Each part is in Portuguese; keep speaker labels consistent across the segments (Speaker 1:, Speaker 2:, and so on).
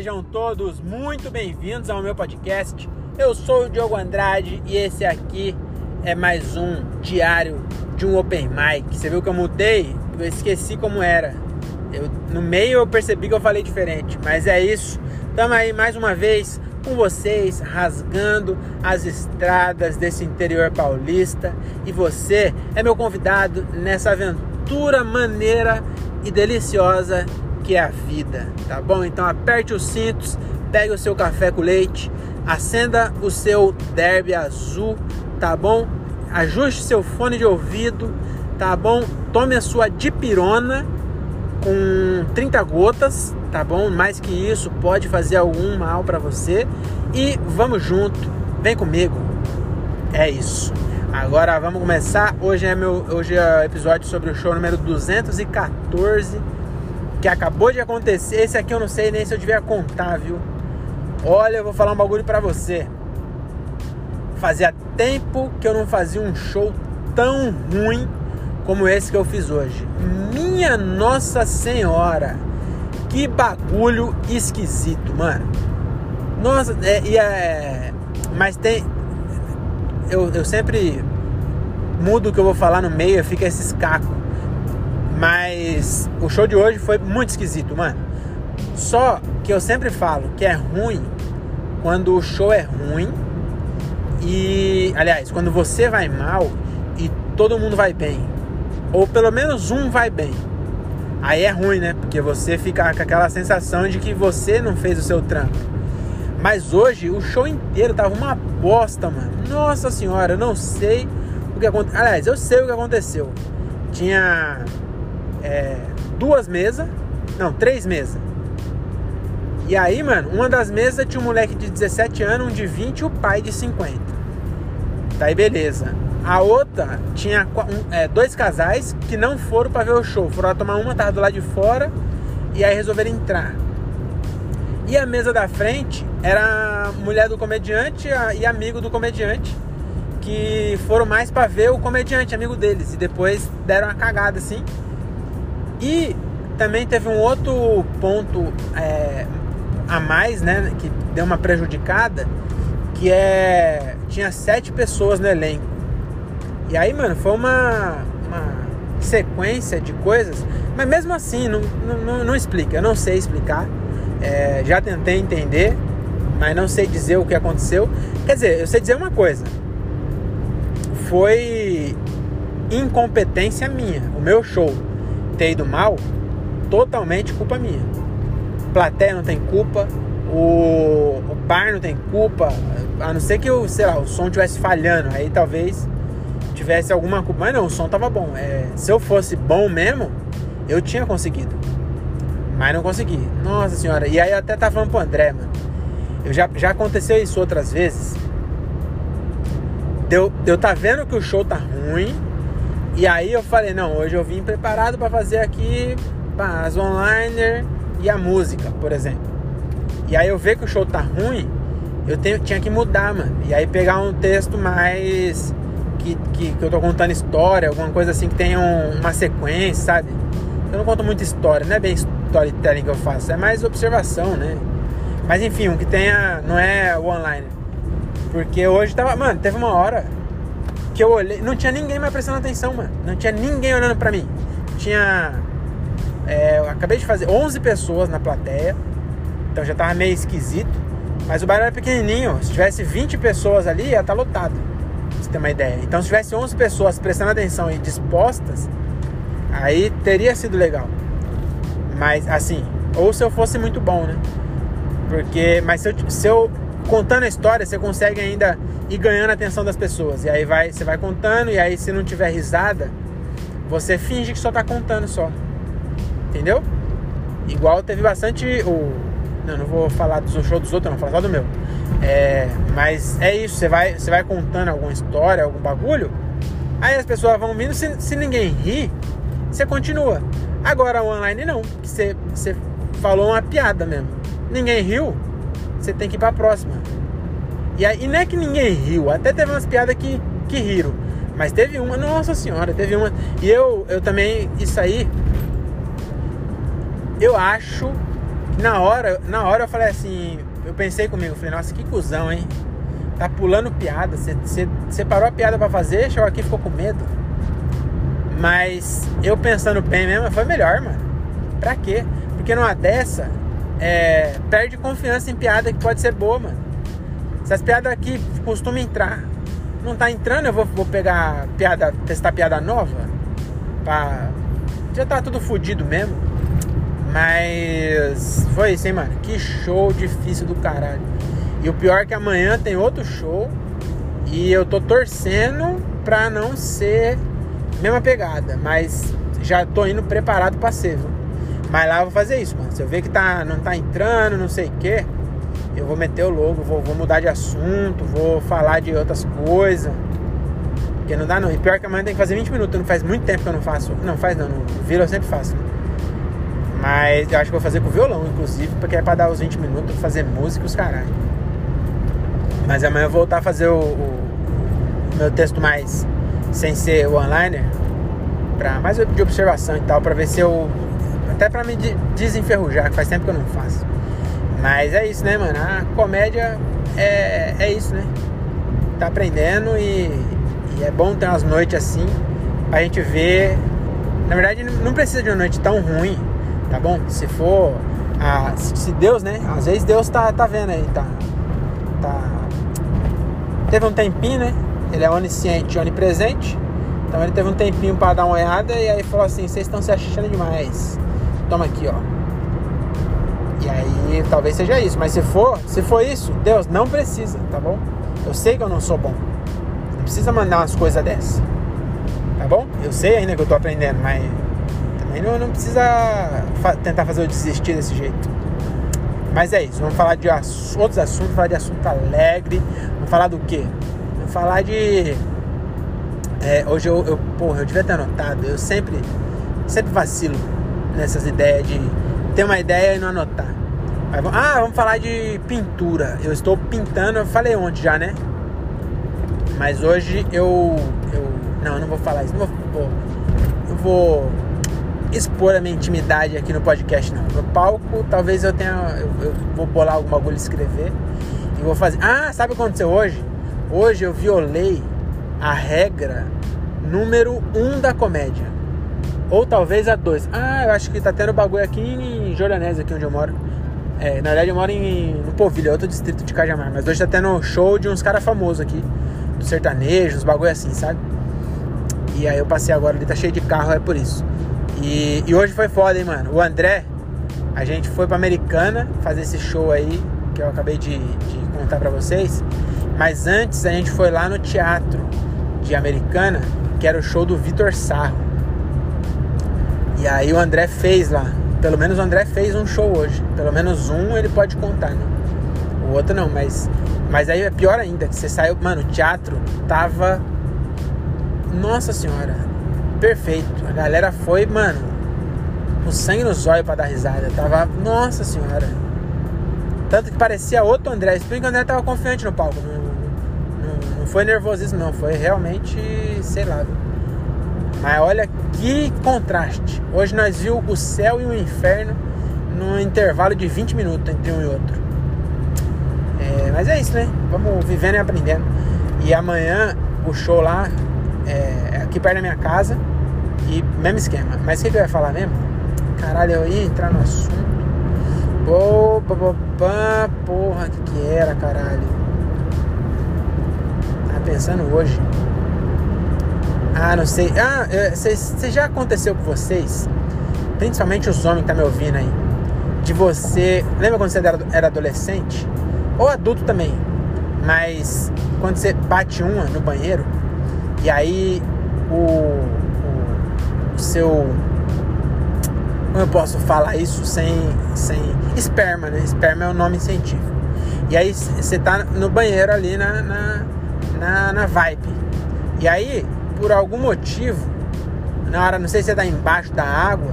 Speaker 1: sejam todos muito bem-vindos ao meu podcast. Eu sou o Diogo Andrade e esse aqui é mais um diário de um Open Mic. Você viu que eu mudei? Eu esqueci como era. Eu, no meio eu percebi que eu falei diferente, mas é isso. Estamos aí mais uma vez com vocês, rasgando as estradas desse interior paulista. E você é meu convidado nessa aventura maneira e deliciosa que é a vida, tá bom? Então aperte os cintos, pegue o seu café com leite, acenda o seu derby azul, tá bom? Ajuste seu fone de ouvido, tá bom? Tome a sua dipirona com 30 gotas, tá bom? Mais que isso pode fazer algum mal para você e vamos junto. Vem comigo. É isso. Agora vamos começar. Hoje é meu hoje é episódio sobre o show número 214 que acabou de acontecer. Esse aqui eu não sei nem se eu devia contar, viu? Olha, eu vou falar um bagulho pra você. Fazia tempo que eu não fazia um show tão ruim como esse que eu fiz hoje. Minha Nossa Senhora! Que bagulho esquisito, mano. Nossa, é, é. Mas tem. Eu, eu sempre mudo o que eu vou falar no meio, fica esses cacos. Mas o show de hoje foi muito esquisito, mano. Só que eu sempre falo que é ruim quando o show é ruim e, aliás, quando você vai mal e todo mundo vai bem, ou pelo menos um vai bem. Aí é ruim, né? Porque você fica com aquela sensação de que você não fez o seu trampo. Mas hoje o show inteiro tava uma bosta, mano. Nossa senhora, eu não sei o que aconteceu. Aliás, eu sei o que aconteceu. Tinha é, duas mesas, não, três mesas. E aí, mano, uma das mesas tinha um moleque de 17 anos, um de 20 e o pai de 50. Tá aí, beleza. A outra tinha um, é, dois casais que não foram para ver o show. Foram tomar uma, tava do lado de fora e aí resolveram entrar. E a mesa da frente era a mulher do comediante e amigo do comediante que foram mais para ver o comediante, amigo deles. E depois deram uma cagada assim e também teve um outro ponto é, a mais, né, que deu uma prejudicada, que é tinha sete pessoas no elenco. E aí, mano, foi uma, uma sequência de coisas, mas mesmo assim não, não, não explica. Eu não sei explicar. É, já tentei entender, mas não sei dizer o que aconteceu. Quer dizer, eu sei dizer uma coisa. Foi incompetência minha, o meu show ter ido mal, totalmente culpa minha. Plateia não tem culpa, o, o bar não tem culpa, a não ser que o, sei lá, o som estivesse falhando, aí talvez tivesse alguma culpa. Mas não, o som tava bom. É, se eu fosse bom mesmo, eu tinha conseguido. Mas não consegui. Nossa senhora. E aí eu até tava falando pro André, mano. Eu já, já aconteceu isso outras vezes. Deu, eu tá vendo que o show tá ruim e aí eu falei, não, hoje eu vim preparado para fazer aqui as online e a música, por exemplo. E aí eu ver que o show tá ruim, eu tenho, tinha que mudar, mano. E aí pegar um texto mais. Que, que, que eu tô contando história, alguma coisa assim que tenha um, uma sequência, sabe? Eu não conto muita história, não é bem storytelling que eu faço, é mais observação, né? Mas enfim, um que tenha. Não é online. Porque hoje tava. Mano, teve uma hora que eu olhei, não tinha ninguém mais prestando atenção, mano. Não tinha ninguém olhando pra mim. Tinha. É, eu acabei de fazer 11 pessoas na plateia, então já tava meio esquisito. Mas o bairro era pequenininho, se tivesse 20 pessoas ali, ia estar tá lotado. Pra você ter uma ideia. Então, se tivesse 11 pessoas prestando atenção e dispostas, aí teria sido legal. Mas, assim, ou se eu fosse muito bom, né? Porque, mas se eu, se eu contando a história, você consegue ainda ir ganhando a atenção das pessoas. E aí vai, você vai contando, e aí se não tiver risada, você finge que só tá contando só. Entendeu? Igual teve bastante o. Não, não vou falar do show dos outros, não, vou falar só do meu. É, mas é isso, você vai, você vai contando alguma história, algum bagulho, aí as pessoas vão vindo, se, se ninguém ri, você continua. Agora online não, você, você falou uma piada mesmo. Ninguém riu, você tem que ir pra próxima. E, aí, e não é que ninguém riu, até teve umas piadas que, que riram. Mas teve uma, nossa senhora, teve uma. E eu, eu também, isso aí, eu acho Na hora, na hora eu falei assim, eu pensei comigo, falei, nossa, que cuzão, hein? Tá pulando piada. Você separou a piada para fazer, chegou aqui e ficou com medo. Mas eu pensando bem mesmo, foi melhor, mano. Pra quê? Porque numa dessa, é, perde confiança em piada que pode ser boa, mano. Se as piadas aqui costumam entrar, não tá entrando, eu vou, vou pegar piada, testar piada nova. Pra... Já tá tudo fodido mesmo. Mas foi isso, hein, mano. Que show difícil do caralho. E o pior é que amanhã tem outro show. E eu tô torcendo pra não ser mesma pegada. Mas já tô indo preparado pra ser, viu? Mas lá eu vou fazer isso, mano. Se eu ver que tá, não tá entrando, não sei o que, eu vou meter o logo, vou, vou mudar de assunto, vou falar de outras coisas. Porque não dá não. E pior que amanhã tem que fazer 20 minutos. Não faz muito tempo que eu não faço. Não, faz não. No eu sempre faço. Mas eu acho que vou fazer com violão, inclusive, porque é pra dar os 20 minutos, fazer música os caralho. Mas amanhã eu vou voltar a fazer o, o, meu texto mais sem ser o onliner, pra, mais de observação e tal, pra ver se eu. Até pra me desenferrujar, que faz tempo que eu não faço. Mas é isso, né, mano? A comédia é, é isso, né? Tá aprendendo e, e é bom ter umas noites assim, pra gente ver. Na verdade, não precisa de uma noite tão ruim tá bom? Se for, ah, se Deus, né? Às vezes Deus tá, tá vendo aí, tá, tá. Teve um tempinho, né? Ele é onisciente, onipresente. Então ele teve um tempinho para dar uma olhada e aí falou assim: vocês estão se achando demais. Toma aqui, ó. E aí talvez seja isso, mas se for, se for isso, Deus não precisa, tá bom? Eu sei que eu não sou bom. Não precisa mandar umas coisas dessas. Tá bom? Eu sei ainda que eu tô aprendendo, mas também não, não precisa fa tentar fazer eu desistir desse jeito. Mas é isso, vamos falar de ass outros assuntos, falar de assunto alegre. Vamos falar do quê? Vamos falar de. É, hoje eu, eu, porra, eu devia ter anotado. Eu sempre, sempre vacilo nessas ideias de ter uma ideia e não anotar. Ah, vamos falar de pintura. Eu estou pintando, eu falei ontem já, né? Mas hoje eu. eu não, eu não vou falar isso. Não vou, eu vou expor a minha intimidade aqui no podcast, não. No palco, talvez eu tenha. Eu, eu vou bolar algum bagulho escrever. E vou fazer. Ah, sabe o que aconteceu hoje? Hoje eu violei a regra número um da comédia. Ou talvez a dois. Ah, eu acho que tá tendo bagulho aqui em Jordanese, aqui onde eu moro. É, na verdade eu moro em, no Povilho, é outro distrito de Cajamar. Mas hoje tá tendo show de uns caras famosos aqui. Do sertanejo, uns bagulho assim, sabe? E aí eu passei agora, ali tá cheio de carro, é por isso. E, e hoje foi foda, hein, mano. O André, a gente foi pra Americana fazer esse show aí, que eu acabei de, de contar pra vocês. Mas antes a gente foi lá no teatro de Americana, que era o show do Vitor Sarro. E aí o André fez lá. Pelo menos o André fez um show hoje. Pelo menos um ele pode contar, né? O outro não, mas. Mas aí é pior ainda, que você saiu. Mano, o teatro tava. Nossa senhora perfeito. A galera foi, mano, com sangue no zóio pra dar risada. Tava, nossa senhora. Tanto que parecia outro André. Explica que o André tava confiante no palco. Não, não, não foi nervosismo, não. Foi realmente, sei lá. Mas olha que contraste. Hoje nós viu o céu e o inferno num intervalo de 20 minutos entre um e outro. É, mas é isso, né? Vamos vivendo e aprendendo. E amanhã o show lá é, é aqui perto da minha casa. E mesmo esquema. Mas o que, que eu ia falar mesmo? Caralho, eu ia entrar no assunto. Opa, opa, porra, o que, que era, caralho? Tava pensando hoje. Ah, não sei. Ah, você já aconteceu com vocês? Principalmente os homens que tá me ouvindo aí. De você. Lembra quando você era, adolescente? Ou adulto também. Mas quando você bate uma no banheiro e aí o seu. Como eu posso falar isso sem. sem esperma, né? Esperma é o nome científico. E aí você tá no banheiro ali na, na, na, na vibe. E aí, por algum motivo, na hora, não sei se você tá embaixo da água,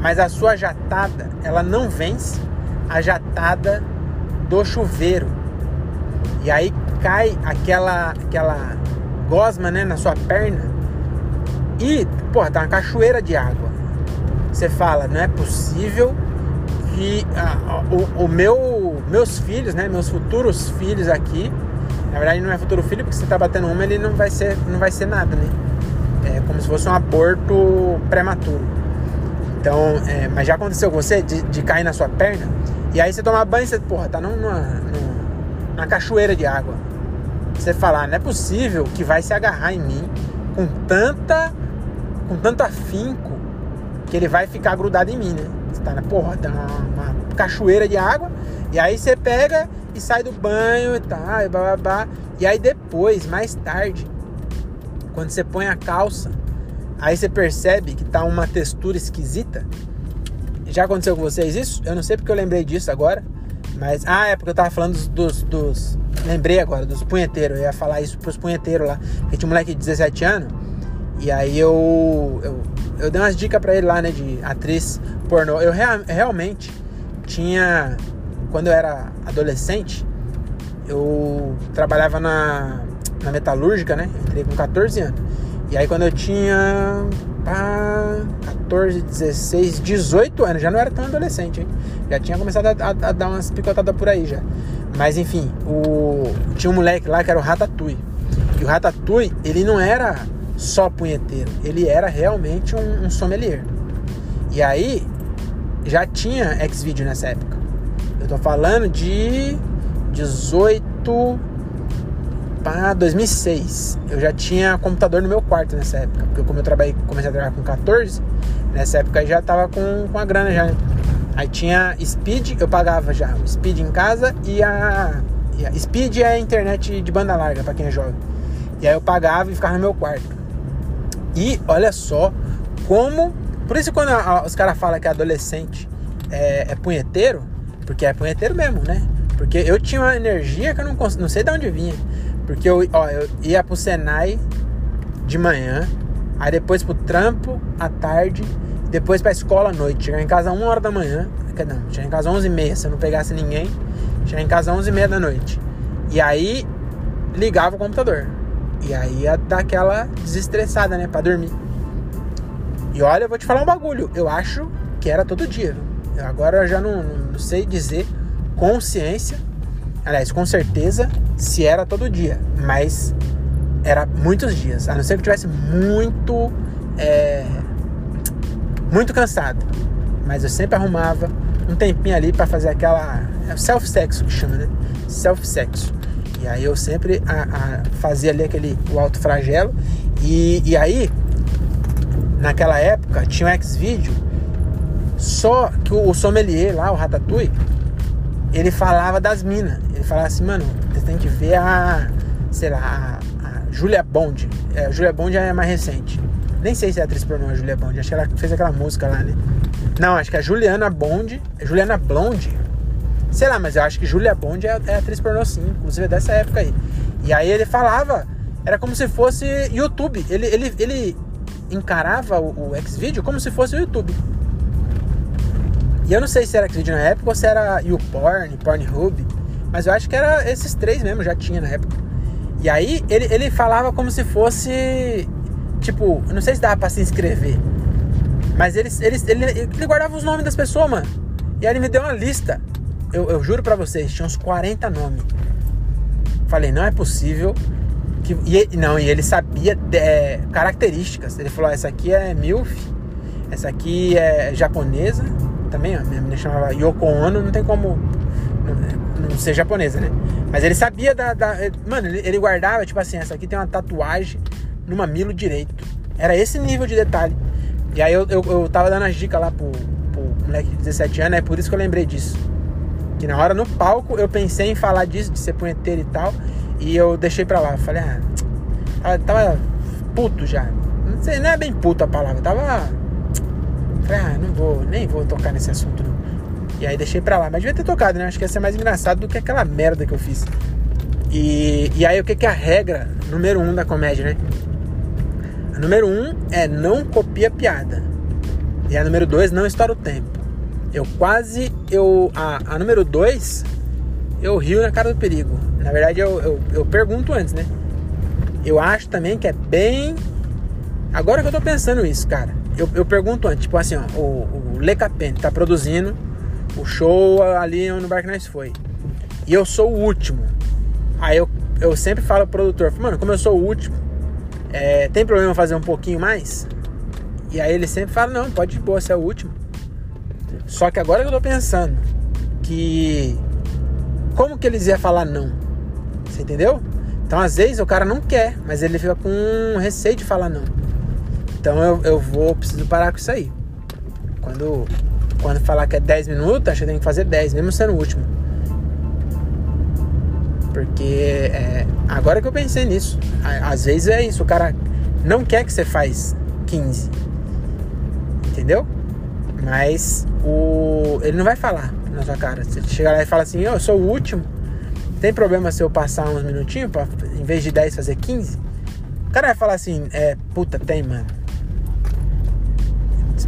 Speaker 1: mas a sua jatada, ela não vence a jatada do chuveiro. E aí cai aquela aquela gosma, né, na sua perna e, porra, tá uma cachoeira de água. Você fala, não é possível e a, o, o, meu, meus filhos, né? Meus futuros filhos aqui, na verdade não é futuro filho, porque você tá batendo uma, ele não vai ser, não vai ser nada, né? É como se fosse um aborto prematuro. Então, é, mas já aconteceu com você de, de, cair na sua perna? E aí você toma banho e você, porra, tá numa, numa, numa cachoeira de água. Você falar, não é possível que vai se agarrar em mim com tanta com tanto afinco que ele vai ficar grudado em mim, né? Você tá na porra, tá uma, cachoeira de água, e aí você pega e sai do banho e tal, e blá, blá, blá. E aí depois, mais tarde, quando você põe a calça, aí você percebe que tá uma textura esquisita. Já aconteceu com vocês isso? Eu não sei porque eu lembrei disso agora. Mas, ah, é porque eu tava falando dos, dos, dos lembrei agora, dos punheteiros. Eu ia falar isso pros punheteiros lá. Porque tinha um moleque de 17 anos. E aí eu, eu, eu dei umas dicas pra ele lá, né, de atriz pornô. Eu rea, realmente tinha, quando eu era adolescente, eu trabalhava na, na metalúrgica, né? Entrei com 14 anos. E aí quando eu tinha pá, 14, 16, 18 anos, já não era tão adolescente, hein? Já tinha começado a, a, a dar umas picotadas por aí já. Mas enfim, o, tinha um moleque lá que era o Ratatouille. E o Ratatouille, ele não era só punheteiro, ele era realmente um, um sommelier. E aí, já tinha Xvideo nessa época. Eu tô falando de 18 para 2006. Eu já tinha computador no meu quarto nessa época, porque como eu trabalhei, comecei a trabalhar com 14, nessa época já tava com, com a grana já. Né? Aí tinha Speed, eu pagava já o Speed em casa e a, e a Speed é a internet de banda larga para quem é jovem. E aí eu pagava e ficava no meu quarto. E olha só como. Por isso, quando a, a, os caras falam que adolescente é, é, punheteiro, porque é punheteiro mesmo, né? Porque eu tinha uma energia que eu não, não sei de onde vinha. Porque eu, ó, eu ia pro Senai de manhã, aí depois pro trampo à tarde, depois pra escola à noite. Chegar em casa uma hora da manhã, não, chegar em casa onze e meia, se eu não pegasse ninguém, chegar em casa onze e meia da noite. E aí ligava o computador. E aí ia dar aquela desestressada, né? Pra dormir. E olha, eu vou te falar um bagulho. Eu acho que era todo dia. Agora eu já não, não sei dizer com ciência, aliás, com certeza, se era todo dia. Mas era muitos dias. A não ser que eu tivesse muito. É, muito cansado. Mas eu sempre arrumava um tempinho ali para fazer aquela. É self-sexo que chama, né? Self-sexo. E aí eu sempre a, a, fazia ali aquele o alto flagelo. E, e aí, naquela época, tinha um X-Video. Só que o, o sommelier lá, o Ratatouille, ele falava das minas. Falava assim, mano, você tem que ver a, sei lá, a, a Julia Bond. É, a Julia Bond é mais recente. Nem sei se é atriz pornô a Julia Bond. Acho que ela fez aquela música lá, né? Não, acho que a Juliana Bond. Juliana Blonde Sei lá, mas eu acho que Julia Bond é, é atriz pornô sim, inclusive é dessa época aí. E aí ele falava, era como se fosse YouTube. Ele, ele, ele encarava o, o Xvideo como se fosse o YouTube. E eu não sei se era Xvideo na época ou se era YouPorn, Pornhub. Mas eu acho que era esses três mesmo, já tinha na época. E aí ele, ele falava como se fosse. Tipo, não sei se dava pra se inscrever. Mas ele, ele, ele, ele guardava os nomes das pessoas, mano. E aí ele me deu uma lista eu, eu juro para vocês, tinha uns 40 nomes. Falei, não é possível. Que, e, não, e ele sabia de, é, características. Ele falou: essa aqui é MILF, essa aqui é japonesa. Também, ó, minha menina chamava Yoko Ono, não tem como não, ser japonesa, né? Mas ele sabia da. da mano, ele, guardava, tipo assim, essa aqui tem uma tatuagem no mamilo direito. Era esse nível de detalhe. E aí eu, eu, eu tava dando as dicas lá pro, pro moleque de 17 anos, é por isso que eu lembrei disso. Que na hora no palco eu pensei em falar disso, de ser punheteiro e tal. E eu deixei pra lá. Falei, ah, tava, tava puto já. Não sei, não é bem puto a palavra. Tava. Falei, ah, não vou, nem vou tocar nesse assunto. E aí deixei pra lá. Mas devia ter tocado, né? Acho que ia ser mais engraçado do que aquela merda que eu fiz. E, e aí o que, que é a regra número um da comédia, né? A número um é não copia piada. E a número dois, não estoura o tempo. Eu quase. Eu, a, a número 2, eu rio na cara do perigo. Na verdade, eu, eu, eu, pergunto antes, né? Eu acho também que é bem. Agora que eu tô pensando isso, cara. Eu, eu pergunto antes, tipo assim, ó, o, o Le Capene tá produzindo o show ali no bar que nós foi. E eu sou o último. Aí eu, eu sempre falo pro produtor, mano, como eu sou o último, é, tem problema fazer um pouquinho mais? E aí ele sempre fala, não, pode de boa, você é o último. Só que agora que eu tô pensando que como que eles iam falar não? Você entendeu? Então às vezes o cara não quer, mas ele fica com receio de falar não. Então eu, eu vou, preciso parar com isso aí. Quando, quando falar que é 10 minutos, acho que tem que fazer 10, mesmo sendo o último. Porque é, agora que eu pensei nisso, às vezes é isso, o cara não quer que você faz 15. Entendeu? Mas o ele não vai falar na sua cara. Você chega lá e fala assim, eu sou o último. Tem problema se eu passar uns minutinhos para em vez de 10 fazer 15? O cara vai falar assim, é, puta, tem, mano.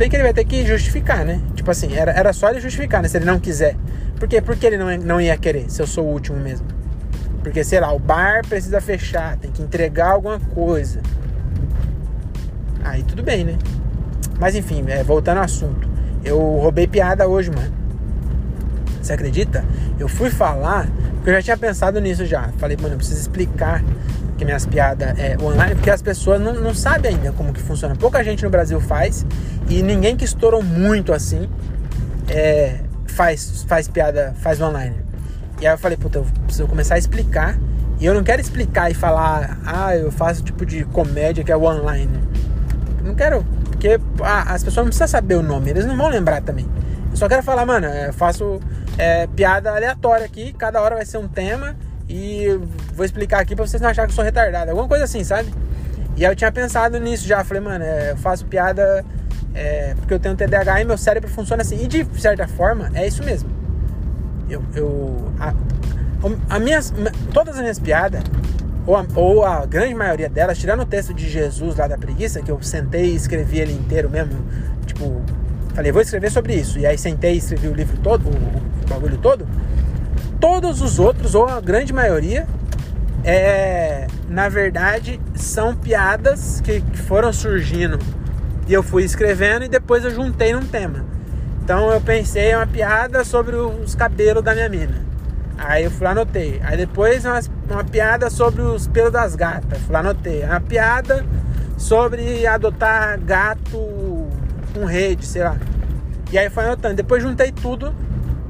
Speaker 1: Bem que ele vai ter que justificar, né? Tipo assim, era, era só ele justificar, né? Se ele não quiser. Por quê? Porque ele não, não ia querer, se eu sou o último mesmo. Porque, sei lá, o bar precisa fechar, tem que entregar alguma coisa. Aí tudo bem, né? Mas enfim, é, voltando ao assunto. Eu roubei piada hoje, mano. Você acredita? Eu fui falar, porque eu já tinha pensado nisso já. Falei, mano, eu preciso explicar que minhas piadas é online, porque as pessoas não, não sabem ainda como que funciona. Pouca gente no Brasil faz e ninguém que estourou muito assim é, faz, faz piada, faz online. E aí eu falei, puta, eu preciso começar a explicar. E eu não quero explicar e falar, ah, eu faço tipo de comédia que é online. Não quero, porque ah, as pessoas não precisam saber o nome, eles não vão lembrar também. Eu só quero falar, mano, eu faço é, piada aleatória aqui, cada hora vai ser um tema e vou explicar aqui pra vocês não acharem que eu sou retardado. Alguma coisa assim, sabe? E aí eu tinha pensado nisso já. Falei, mano, é, eu faço piada é, porque eu tenho TDAH e meu cérebro funciona assim. E de certa forma, é isso mesmo. Eu. eu a, a minhas, todas as minhas piadas, ou a, ou a, grande maioria delas, tirando o texto de Jesus lá da preguiça, que eu sentei e escrevi ele inteiro mesmo, tipo, falei, vou escrever sobre isso. E aí sentei e escrevi o livro todo, o, o bagulho todo. Todos os outros, ou a grande maioria, é, na verdade, são piadas que, que foram surgindo e eu fui escrevendo e depois eu juntei num tema. Então eu pensei uma piada sobre os cabelos da minha mina. Aí eu fui lá anotei. Aí depois uma, uma piada sobre os pelos das gatas. Fui lá anotei. Uma piada sobre adotar gato com rede, sei lá. E aí foi anotando. Depois juntei tudo,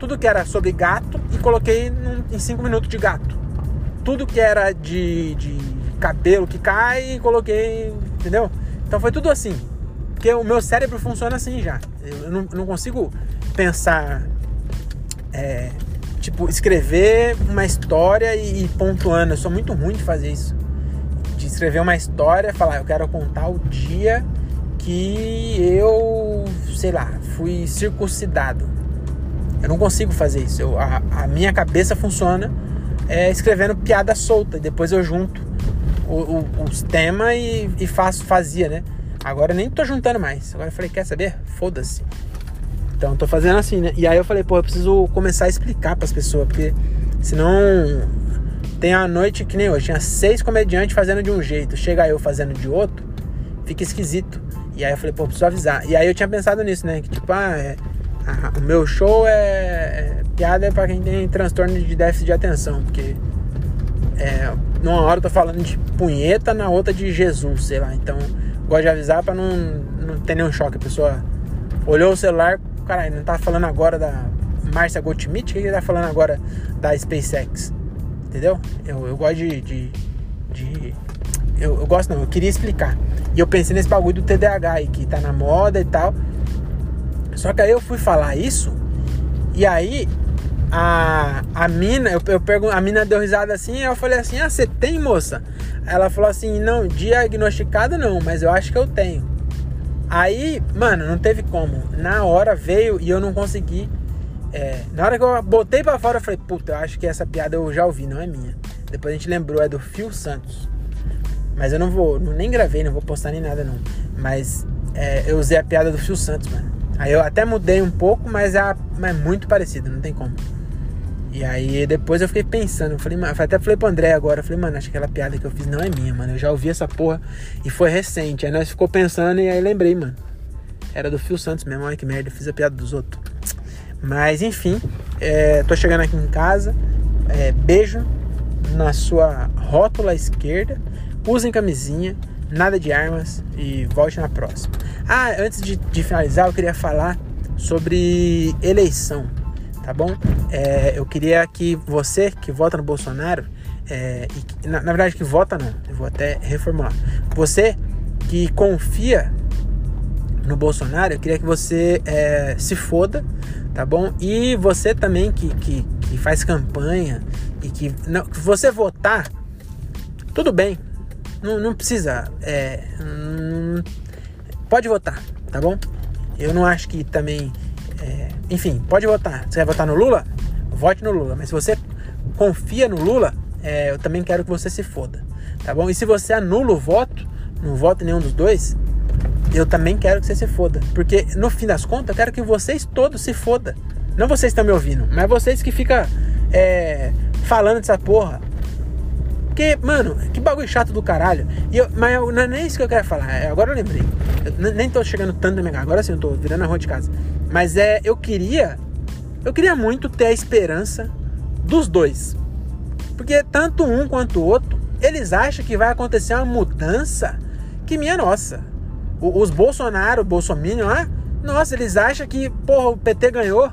Speaker 1: tudo que era sobre gato e coloquei num, em 5 minutos de gato. Tudo que era de, de cabelo que cai, coloquei, entendeu? Então foi tudo assim. Porque o meu cérebro funciona assim já. Eu não, não consigo pensar, é, tipo, escrever uma história e, e pontuando. Eu sou muito ruim de fazer isso. De escrever uma história, falar, eu quero contar o dia que eu, sei lá, fui circuncidado. Eu não consigo fazer isso. Eu, a, a minha cabeça funciona é, escrevendo piada solta. E depois eu junto o, o, os temas e, e faço, fazia, né? Agora nem tô juntando mais. Agora eu falei, quer saber? Foda-se. Então tô fazendo assim, né? E aí eu falei, pô, eu preciso começar a explicar para as pessoas, porque senão tem a noite que nem hoje, tinha seis comediantes fazendo de um jeito, chega eu fazendo de outro, fica esquisito. E aí eu falei, pô, preciso avisar. E aí eu tinha pensado nisso, né? Que tipo, ah, é, o meu show é, é piada é pra quem tem transtorno de déficit de atenção, porque é, numa hora eu tô falando de punheta, na outra de Jesus, sei lá. Então gosto de avisar pra não, não ter nenhum choque. A pessoa olhou o celular, caralho, não tá falando agora da Márcia Goldschmidt, o que ele tá falando agora da SpaceX? Entendeu? Eu, eu gosto de. de, de eu, eu, gosto não, eu queria explicar. E eu pensei nesse bagulho do TDAH aí, que tá na moda e tal. Só que aí eu fui falar isso, e aí a, a mina, eu, eu a mina deu risada assim, eu falei assim, ah, você tem, moça? Ela falou assim, não, diagnosticado não, mas eu acho que eu tenho. Aí, mano, não teve como. Na hora veio e eu não consegui. É, na hora que eu botei pra fora, eu falei, puta, eu acho que essa piada eu já ouvi, não é minha. Depois a gente lembrou, é do Fio Santos. Mas eu não vou, nem gravei, não vou postar nem nada não. Mas é, eu usei a piada do Fio Santos, mano. Aí eu até mudei um pouco, mas é, é muito parecido, não tem como. E aí depois eu fiquei pensando, eu falei, mano, até falei pro André agora, falei, mano, acho que aquela piada que eu fiz não é minha, mano. Eu já ouvi essa porra e foi recente. Aí nós ficou pensando e aí lembrei, mano. Era do Fio Santos mesmo, olha que merda, eu fiz a piada dos outros. Mas enfim, é, tô chegando aqui em casa. É, beijo na sua rótula esquerda. Usem camisinha, nada de armas e volte na próxima. Ah, antes de, de finalizar, eu queria falar sobre eleição, tá bom? É, eu queria que você que vota no Bolsonaro, é, e, na, na verdade que vota não, eu vou até reformular. Você que confia no Bolsonaro, eu queria que você é, se foda, tá bom? E você também que, que, que faz campanha e que, não, que você votar, tudo bem, não, não precisa, é, hum, pode votar, tá bom? Eu não acho que também, é, enfim, pode votar. Você vai votar no Lula? Vote no Lula. Mas se você confia no Lula, é, eu também quero que você se foda, tá bom? E se você anula o voto, não vota nenhum dos dois, eu também quero que você se foda. Porque no fim das contas, eu quero que vocês todos se foda. Não vocês estão me ouvindo, mas vocês que ficam é, falando dessa porra. Porque, mano, que bagulho chato do caralho. E eu, mas eu, não é nem isso que eu quero falar. É, agora eu lembrei. Eu nem tô chegando tanto na. Agora sim eu tô virando a rua de casa. Mas é, eu queria. Eu queria muito ter a esperança dos dois. Porque tanto um quanto o outro, eles acham que vai acontecer uma mudança que minha nossa os Bolsonaro, Bolsonaro lá, nossa, eles acham que, porra, o PT ganhou,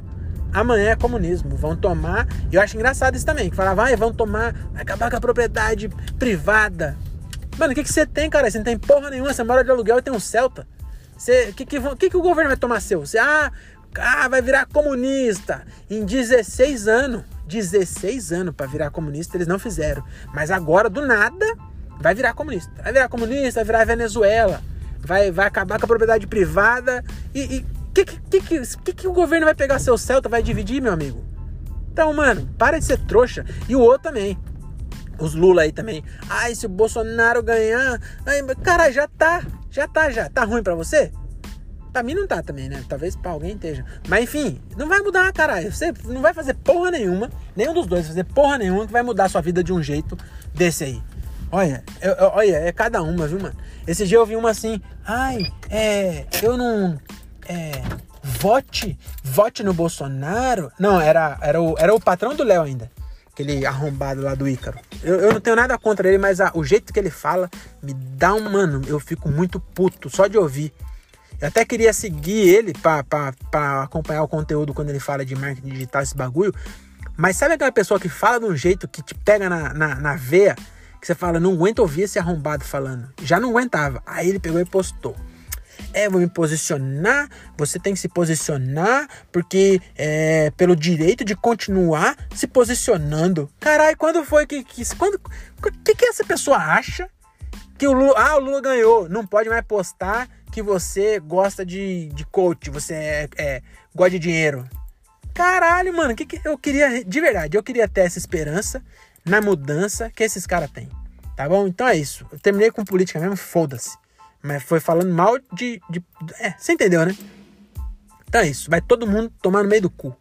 Speaker 1: amanhã é comunismo. Vão tomar. E eu acho engraçado isso também, que falava, vai, vão tomar, vai acabar com a propriedade privada. Mano, o que, que você tem, cara? Você não tem porra nenhuma, você mora de aluguel e tem um Celta. O que, que, que, que o governo vai tomar seu? Você, ah, ah, vai virar comunista. Em 16 anos. 16 anos para virar comunista, eles não fizeram. Mas agora, do nada, vai virar comunista. Vai virar comunista, vai virar Venezuela vai, vai acabar com a propriedade privada. E o que, que, que, que, o governo vai pegar seu Celta, vai dividir, meu amigo? Então, mano, para de ser trouxa. E o outro também. Os Lula aí também. Ai, se o Bolsonaro ganhar. Ai, cara, já tá. Já tá, já. Tá ruim para você? Pra mim não tá também, né? Talvez pra alguém esteja. Mas enfim, não vai mudar, caralho. Você não vai fazer porra nenhuma. Nenhum dos dois vai fazer porra nenhuma que vai mudar a sua vida de um jeito desse aí. Olha, eu, eu, olha, é cada uma, viu, mano? Esse dia eu vi uma assim, ai, é, eu não, é, vote, vote no Bolsonaro. Não, era, era, o, era o patrão do Léo ainda, aquele arrombado lá do Ícaro. Eu, eu não tenho nada contra ele, mas o jeito que ele fala me dá um, mano, eu fico muito puto só de ouvir. Eu até queria seguir ele para acompanhar o conteúdo quando ele fala de marketing digital, esse bagulho. Mas sabe aquela pessoa que fala de um jeito que te pega na, na, na veia? que você fala, não aguento ouvir esse arrombado falando. Já não aguentava. Aí ele pegou e postou. É, vou me posicionar. Você tem que se posicionar porque é pelo direito de continuar se posicionando. Caralho, quando foi que. que quando, que, que essa pessoa acha que o Lula. Ah, o Lula ganhou. Não pode mais postar que você gosta de, de coach, você é, é gosta de dinheiro. Caralho, mano, que, que eu queria. De verdade, eu queria ter essa esperança na mudança que esses caras têm. Tá bom? Então é isso. Eu terminei com política mesmo, foda-se. Mas foi falando mal de, de. É, você entendeu, né? Então é isso. Vai todo mundo tomar no meio do cu.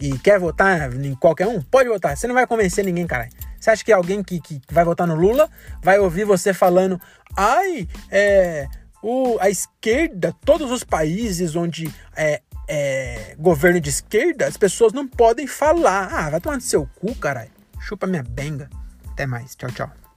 Speaker 1: E quer votar em qualquer um? Pode votar. Você não vai convencer ninguém, caralho. Você acha que alguém que, que vai votar no Lula vai ouvir você falando, ai, é. O, a esquerda, todos os países onde é, é governo de esquerda, as pessoas não podem falar. Ah, vai tomar no seu cu, caralho. Chupa minha benga. Até mais. Tchau, tchau.